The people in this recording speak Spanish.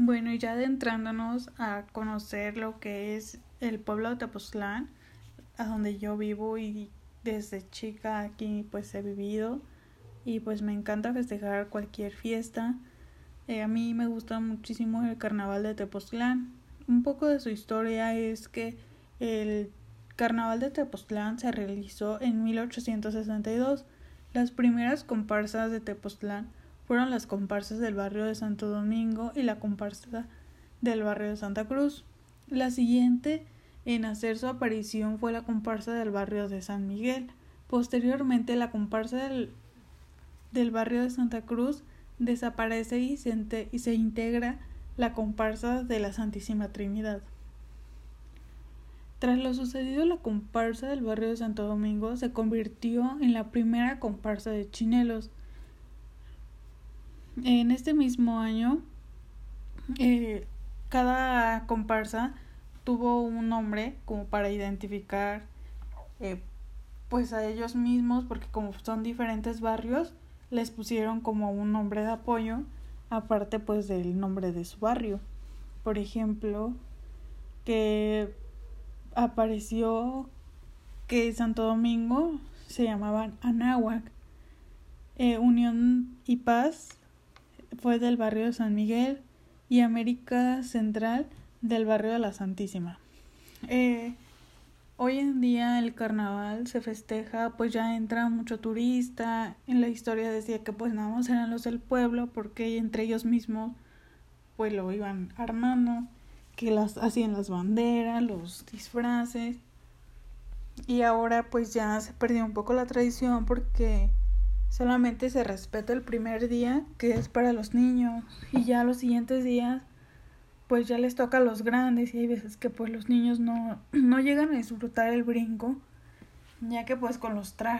Bueno, y ya adentrándonos a conocer lo que es el pueblo de Tepoztlán, a donde yo vivo y desde chica aquí pues he vivido y pues me encanta festejar cualquier fiesta. Eh, a mí me gusta muchísimo el carnaval de Tepoztlán. Un poco de su historia es que el carnaval de Tepoztlán se realizó en 1862. Las primeras comparsas de Tepoztlán fueron las comparsas del barrio de Santo Domingo y la comparsa del barrio de Santa Cruz. La siguiente en hacer su aparición fue la comparsa del barrio de San Miguel. Posteriormente la comparsa del, del barrio de Santa Cruz desaparece y se, y se integra la comparsa de la Santísima Trinidad. Tras lo sucedido, la comparsa del barrio de Santo Domingo se convirtió en la primera comparsa de chinelos en este mismo año, eh, cada comparsa tuvo un nombre como para identificar eh, pues a ellos mismos, porque como son diferentes barrios, les pusieron como un nombre de apoyo, aparte pues del nombre de su barrio. Por ejemplo, que apareció que Santo Domingo se llamaban Anáhuac. Eh, Unión y Paz fue del barrio de San Miguel y América Central del barrio de la Santísima. Eh, hoy en día el carnaval se festeja, pues ya entra mucho turista. En la historia decía que pues nada más eran los del pueblo porque entre ellos mismos pues lo iban armando, que las hacían las banderas, los disfraces. Y ahora pues ya se perdió un poco la tradición porque Solamente se respeta el primer día, que es para los niños, y ya los siguientes días, pues ya les toca a los grandes, y hay veces que pues los niños no, no llegan a disfrutar el brinco, ya que pues con los trajes